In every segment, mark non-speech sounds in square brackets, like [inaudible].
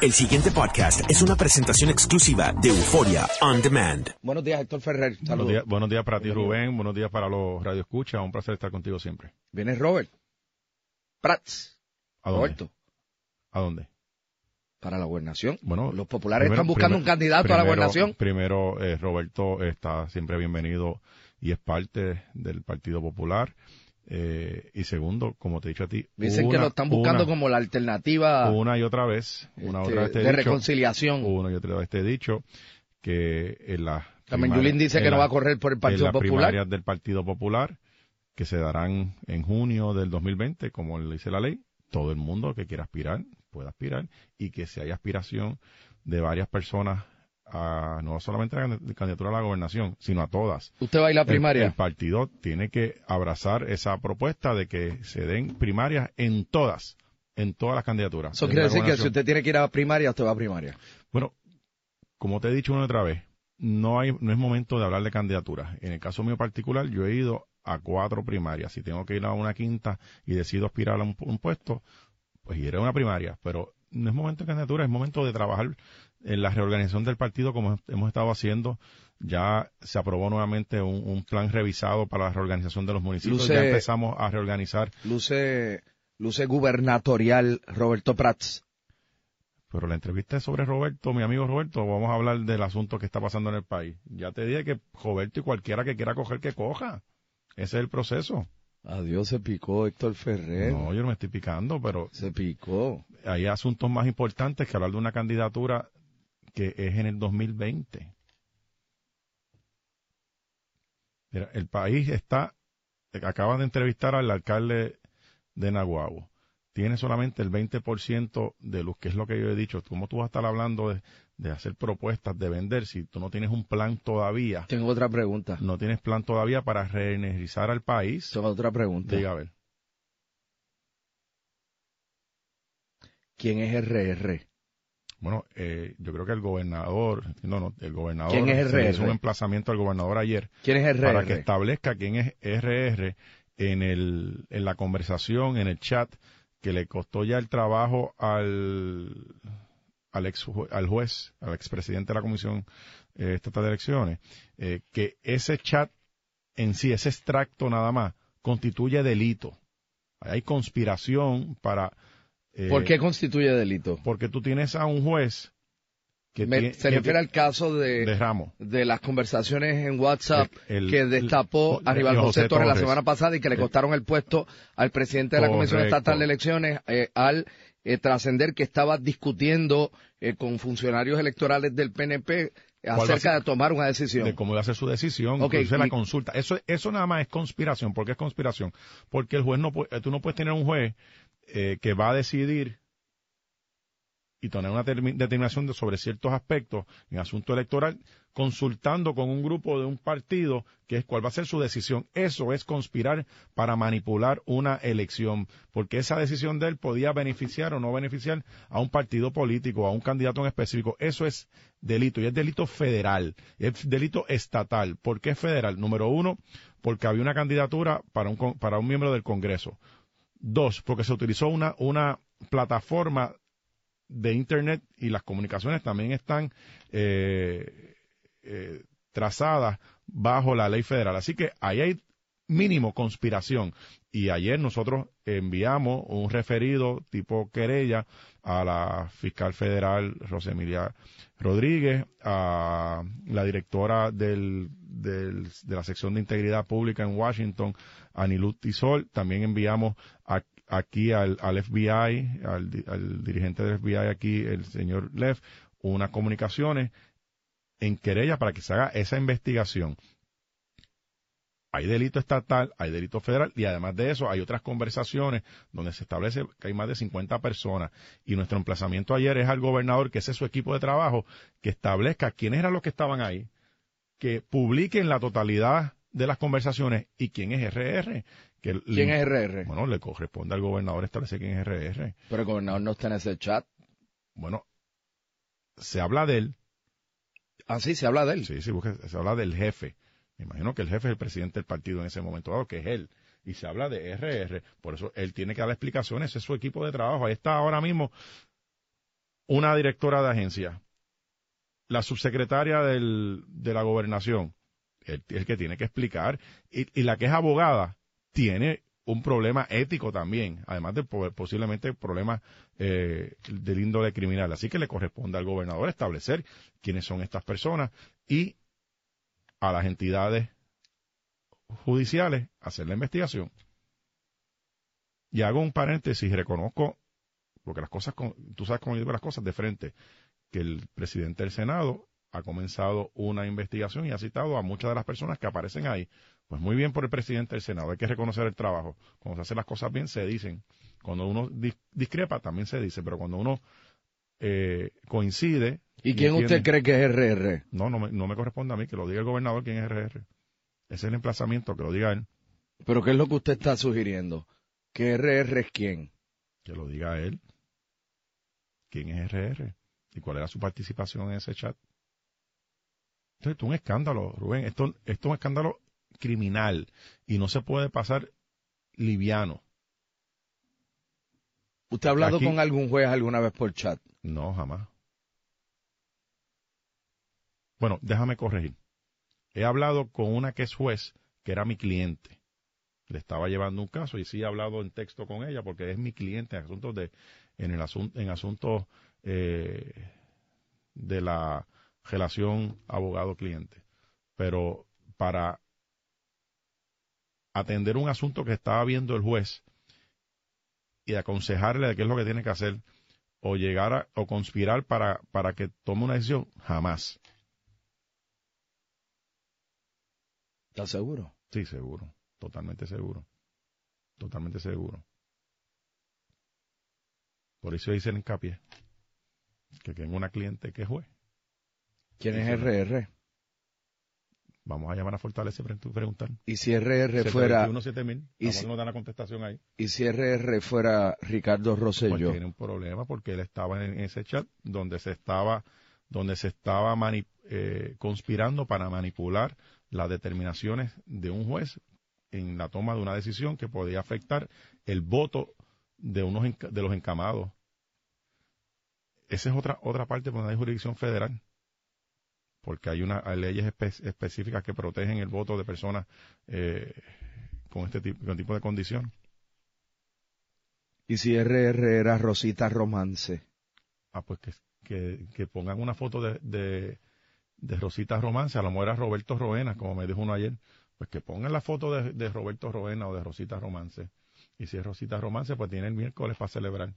El siguiente podcast es una presentación exclusiva de Euforia On Demand. Buenos días, Héctor Ferrer. Buenos días, buenos días para ti, Rubén. Buenos días para los Radio Escucha. Un placer estar contigo siempre. Viene Robert. Prats. ¿A dónde? Roberto. ¿A dónde? Para la gobernación. Bueno, Los populares primero- están buscando primero- un candidato a la primero- gobernación. Primero, eh, Roberto está siempre bienvenido y es parte del Partido Popular. Eh, y segundo, como te he dicho a ti, Dicen que una- lo están buscando una- como la alternativa una y otra vez, una este, otra vez te he de dicho, reconciliación. una y otra vez te he dicho que en la También Yulín dice en que no la- va a correr por el en Partido las Popular. primarias del Partido Popular que se darán en junio del 2020, como le dice la ley, todo el mundo que quiera aspirar pueda aspirar y que si hay aspiración de varias personas a no solamente a la candidatura a la gobernación, sino a todas. ¿Usted va a ir a El- primaria? El, partido tiene que abrazar esa propuesta de que se den primarias en todas, en todas las candidaturas. Eso quiere decir que si usted tiene que ir a primaria, usted va a primaria. Bueno, como te he dicho una y otra vez, no hay, no es momento de hablar de candidaturas. En el caso mío particular, yo he ido a cuatro primarias. Si tengo que ir a una quinta y decido aspirar a un, un puesto, pues iré a una primaria. Pero no es momento de candidatura, es momento de trabajar en la reorganización del partido como hemos estado haciendo. Ya se aprobó nuevamente un, un plan revisado para la reorganización de los municipios. Luce- ya empezamos a reorganizar, Luce, luce gubernatorial Roberto Prats. pero la entrevista es sobre Roberto, mi amigo Roberto. Vamos a hablar del asunto que está pasando en el país. Ya te dije que Roberto y cualquiera que quiera coger, que coja. Ese es el proceso. Adiós, se picó Héctor Ferrer. No, yo no me estoy picando, pero Se picó. hay asuntos más importantes que hablar de una candidatura que es en el 2020. Mira, el país está, acaban de entrevistar al alcalde de Naguabo. Tiene solamente el 20% de luz, que es lo que yo he dicho. ¿Cómo tú vas a estar hablando de, de hacer propuestas, de vender, si tú no tienes un plan todavía? Tengo otra pregunta. No tienes plan todavía para reenergizar al país. Tengo otra pregunta. Diga a ver. ¿Quién es RR? Bueno, eh, yo creo que el gobernador, no, no, el gobernador ¿Quién es RR? hizo un emplazamiento al gobernador ayer ¿Quién es RR? para que establezca quién es RR en el en la conversación, en el chat que le costó ya el trabajo al al ex al juez, al expresidente de la Comisión eh, Estatal de Elecciones, eh, que ese chat en sí, ese extracto nada más, constituye delito. Hay conspiración para eh, ¿Por qué constituye delito? porque tú tienes a un juez que Me- tiene- se que- refiere al caso de, de Ramos. de las conversaciones en WhatsApp El- el- que destapó el- a Rival José José Torres la semana pasada y que le Eh, costaron el puesto al presidente de la Comisión. Estatal de Elecciones eh, al eh, trascender que estaba discutiendo eh, con funcionarios electorales del PNP acerca de tomar una decisión. de cómo iba a hacer su decisión, Ok, incluso la y- consulta. Eso, eso nada más es conspiración. ¿Por qué es conspiración? Porque el juez no puede, tú no puedes tener un juez eh, que va a decidir y tener una termi- determinación de- sobre ciertos aspectos en asunto electoral, consultando con un grupo de un partido que es cuál va a ser su decisión. Eso es conspirar para manipular una elección, porque esa decisión de él podía beneficiar o no beneficiar a un partido político, a un candidato en específico. Eso es delito y es delito federal, es delito estatal. ¿Por qué federal? Número uno, porque había una candidatura para un, para un miembro del Congreso. Dos, porque se utilizó una, una plataforma de Internet y las comunicaciones también están eh, eh, trazadas bajo la ley federal. Así que ahí hay mínimo conspiración. Y ayer nosotros enviamos un referido tipo querella a la fiscal federal Rosemilia Rodríguez, a la directora del, del- de la sección de integridad pública en Washington, Anilut Tisol. También enviamos a- aquí al, FBI, al, al dirigente del FBI aquí, el señor Leff, unas comunicaciones en querella para que se haga esa investigación. Hay delito estatal, hay delito federal y además de eso hay otras conversaciones donde se establece que hay más de 50 personas y nuestro emplazamiento ayer es al gobernador, que ese es su equipo de trabajo, que establezca quiénes eran los que estaban ahí, que publiquen la totalidad de las conversaciones y quién es RR. Que ¿Quién es RR? Bueno, le corresponde al gobernador establecer quién es RR. Pero el gobernador no está en ese chat. Bueno, se habla de él, Ah, sí, se habla de él. Sí, sí, porque se habla del jefe. Imagino que el jefe es el presidente del partido en ese momento dado, que es él. Y se habla de RR. Por eso él tiene que dar explicaciones. Es su equipo de trabajo. Ahí está ahora mismo una directora de agencia, la subsecretaria del, de la gobernación, el, el que tiene que explicar. Y, la que es abogada tiene un problema ético también, además de po- posiblemente problemas eh, del índole criminal. Así que le corresponde al gobernador establecer quiénes son estas personas y a las entidades judiciales hacer la investigación. Y hago un paréntesis, reconozco, porque las cosas, tú sabes cómo yo digo las cosas de frente, que el presidente del Senado ha comenzado una investigación y ha citado a muchas de las personas que aparecen ahí. Pues muy bien por el presidente del Senado, hay que reconocer el trabajo. Cuando se hacen las cosas bien, se dicen. Cuando uno dis- discrepa, también se dice, pero cuando uno eh, coincide... ¿Y quién usted cree que es RR? no, no me, no me corresponde a mí, que lo diga el gobernador quién es RR. Ese es el emplazamiento, que lo diga él, ¿Pero qué es lo que usted está sugiriendo? ¿Que RR es quién? que lo diga él. ¿Quién es RR? ¿Y cuál era su participación en ese chat? Esto es un escándalo, Rubén. Esto, esto es un escándalo criminal y no se puede pasar liviano. ¿Usted ha hablado Aquí- con algún juez alguna vez por chat? No, jamás. Bueno, déjame corregir. He hablado con una que es juez, que era mi cliente. Le estaba llevando un caso y sí he hablado en texto con ella porque es mi cliente en asuntos de, en el asunto, en asuntos eh, de la relación abogado-cliente. Pero para atender un asunto que estaba viendo el juez y aconsejarle de qué es lo que tiene que hacer, o llegar a, o conspirar para, para que tome una decisión, jamás. ¿Está seguro? Sí, seguro, totalmente seguro, totalmente seguro. Por eso hice el hincapié, que tengo una cliente que es juez. ¿Quién es. RR? Vamos a llamar a Fortaleza para preguntar. Y si RR fuera, 721, 7000, y si- nos dan la contestación ahí. y si RR fuera Ricardo Pues Rosselló, tiene un problema porque él estaba en ese chat donde se estaba donde se estaba mani- eh, conspirando para manipular las determinaciones de un juez en la toma de una decisión que podía afectar el voto de unos de los encamados. Esa es otra otra parte donde hay jurisdicción federal. Porque hay una hay leyes espe- específicas que protegen el voto de personas eh, con este tipo, con tipo de condición. y si RR era Rosita Romance, Ah, pues que, que, que pongan una foto de, de, de Rosita Romance, a lo mejor era Roberto Roena, como me dijo uno ayer, pues que pongan la foto de, de Roberto Roena o de Rosita Romance. Y si es Rosita Romance, pues tiene el miércoles para celebrar.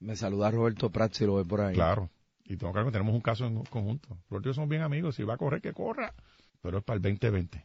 me saluda Roberto Prats si lo ve por ahí. Claro. Y tengo que tenemos un caso en conjunto. Y yo somos bien amigos. Si va a correr, que corra. Pero es para el 2020.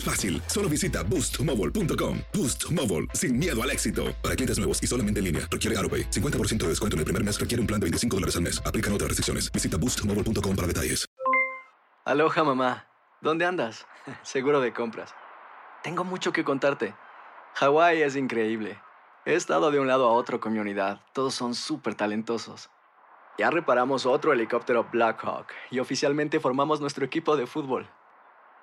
es fácil. Solo visita boostmobile.com. Boost Mobile, sin miedo al éxito. Para clientes nuevos y solamente en línea, requiere AroPay. 50% de descuento en el primer mes requiere un plan de 25 dólares al mes. Aplican otras restricciones. Visita boostmobile.com para detalles. Aloha mamá, ¿dónde andas? [laughs] Seguro de compras. Tengo mucho que contarte. Hawái es increíble. He estado de un lado a otro con mi unidad. Todos son súper talentosos. Ya reparamos otro helicóptero Blackhawk y oficialmente formamos nuestro equipo de fútbol.